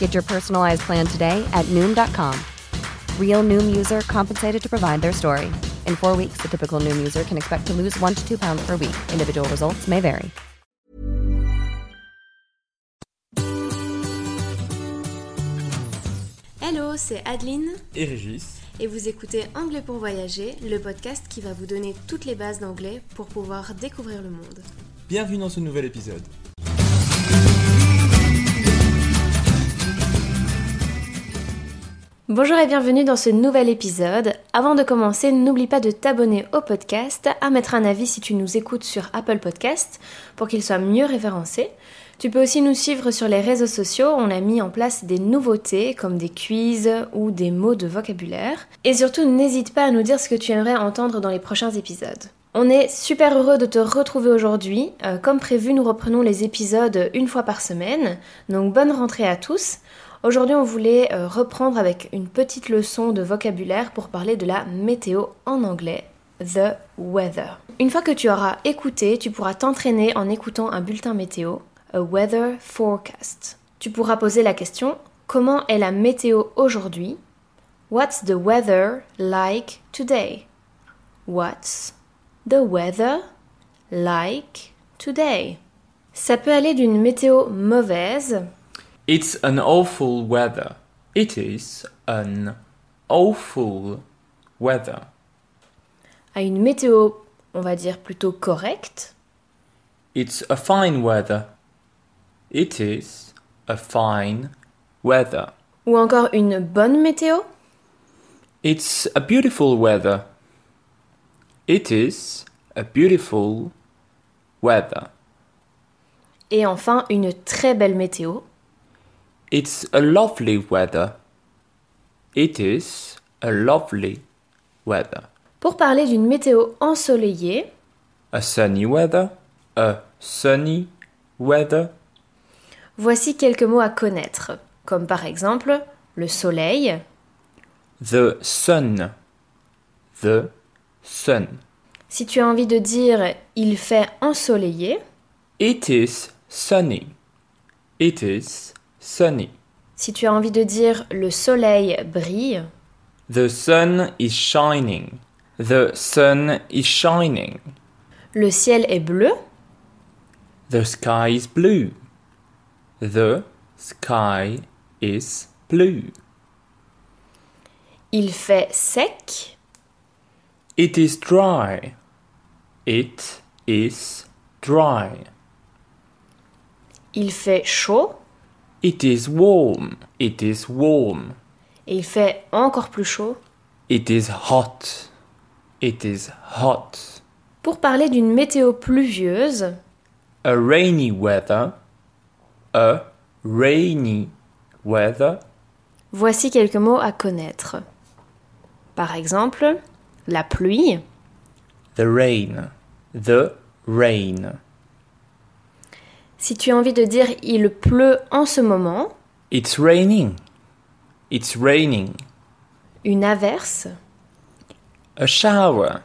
Get your personalized plan today at Noom.com. Real Noom user compensated to provide their story. In four weeks, the typical Noom user can expect to lose one to two pounds per week. Individual results may vary. Hello, c'est Adeline et Régis. et vous écoutez Anglais pour voyager, le podcast qui va vous donner toutes les bases d'anglais pour pouvoir découvrir le monde. Bienvenue dans ce nouvel épisode. Bonjour et bienvenue dans ce nouvel épisode. Avant de commencer, n'oublie pas de t'abonner au podcast, à mettre un avis si tu nous écoutes sur Apple Podcast pour qu'il soit mieux référencé. Tu peux aussi nous suivre sur les réseaux sociaux, on a mis en place des nouveautés comme des quiz ou des mots de vocabulaire. Et surtout, n'hésite pas à nous dire ce que tu aimerais entendre dans les prochains épisodes. On est super heureux de te retrouver aujourd'hui. Euh, comme prévu, nous reprenons les épisodes une fois par semaine. Donc bonne rentrée à tous. Aujourd'hui, on voulait euh, reprendre avec une petite leçon de vocabulaire pour parler de la météo en anglais, the weather. Une fois que tu auras écouté, tu pourras t'entraîner en écoutant un bulletin météo, a weather forecast. Tu pourras poser la question comment est la météo aujourd'hui? What's the weather like today? What's the weather like today? Ça peut aller d'une météo mauvaise It's an awful weather. It is an awful weather. à une météo, on va dire plutôt correcte, It's a fine weather. It is a fine weather. ou encore une bonne météo, It's a beautiful weather. It is a beautiful weather. et enfin une très belle météo, It's a lovely weather. It is a lovely weather. Pour parler d'une météo ensoleillée, A sunny weather. A sunny weather. voici quelques mots à connaître, comme par exemple le soleil, The sun. The sun. si tu as envie de dire il fait ensoleillé, It is sunny. It is sunny. si tu as envie de dire le soleil brille, The sun is shining. The sun is shining. le ciel est bleu, The sky is blue. The sky is blue. il fait sec, It is dry. It is dry. il fait chaud It is warm. It is warm. et il fait encore plus chaud. It is hot. It is hot. Pour parler d'une météo pluvieuse, A rainy weather. A rainy weather. voici quelques mots à connaître. Par exemple, la pluie, The rain. The rain. Si tu as envie de dire il pleut en ce moment, It's raining. It's raining. une averse, A shower.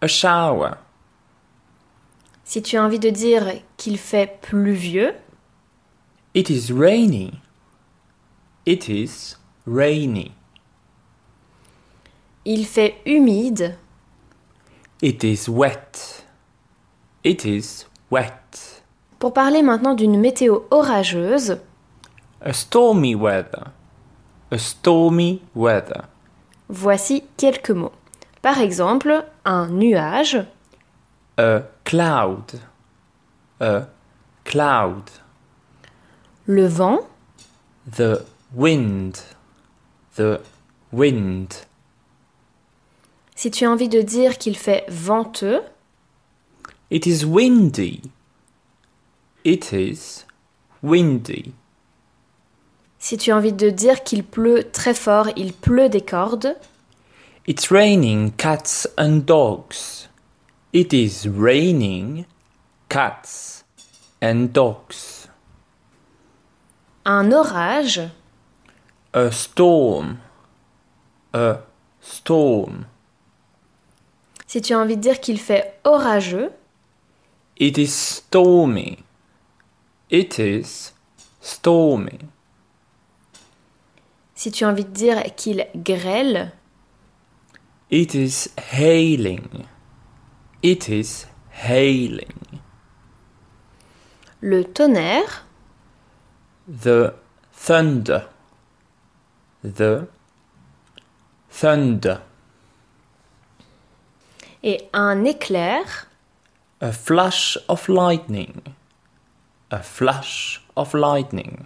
A shower. Si tu as envie de dire qu'il fait pluvieux, It is rainy. It is rainy. il fait humide, It is wet. It is wet. Pour parler maintenant d'une météo orageuse, A stormy weather. A stormy weather. voici quelques mots. Par exemple, un nuage, A cloud. A cloud. le vent, The wind. The wind. si tu as envie de dire qu'il fait venteux, It is windy. It is windy. si tu as envie de dire qu'il pleut très fort, il pleut des cordes, It's raining cats and dogs. It is raining cats and dogs. un orage, A storm. A storm. si tu as envie de dire qu'il fait orageux, It is stormy. It is stormy. si tu as envie de dire qu'il grêle, It is hailing. It is hailing. le tonnerre, The thunder. The thunder. et un éclair, A flash of lightning. A flash of lightning.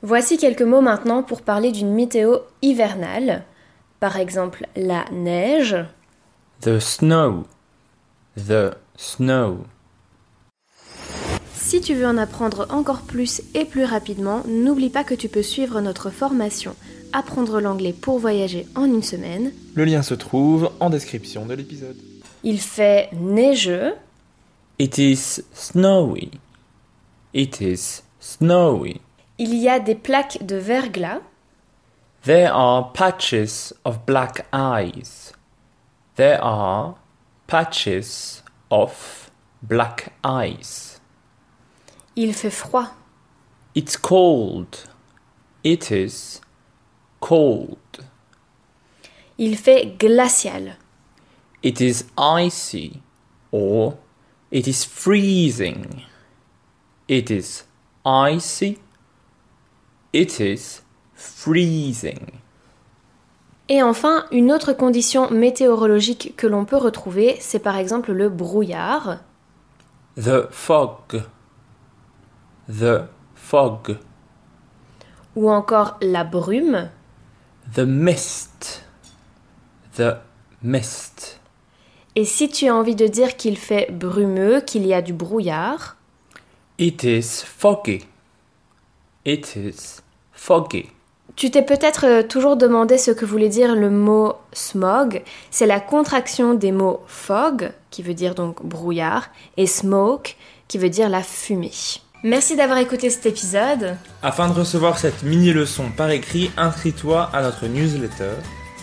Voici quelques mots maintenant pour parler d'une météo hivernale. Par exemple, la neige, The snow. The snow. Si tu veux en apprendre encore plus et plus rapidement, n'oublie pas que tu peux suivre notre formation Apprendre l'anglais pour voyager en une semaine. Le lien se trouve en description de l'épisode. Il fait neigeux, It is snowy. It is snowy. il y a des plaques de verglas, There are patches of black ice. There are patches of black ice. il fait froid, It's cold. It is cold. il fait glacial, It is icy or it is freezing. It is icy. It is freezing. Et enfin, une autre condition météorologique que l'on peut retrouver, c'est par exemple le brouillard, The fog. The fog. ou encore la brume, The mist. The mist. et si tu as envie de dire qu'il fait brumeux, qu'il y a du brouillard, It is foggy. It is foggy. Tu t'es peut-être euh, toujours demandé ce que voulait dire le mot smog. C'est la contraction des mots fog, qui veut dire donc brouillard, et smoke, qui veut dire la fumée. Merci d'avoir écouté cet épisode. Afin de recevoir cette mini-leçon par écrit, inscris-toi à notre newsletter.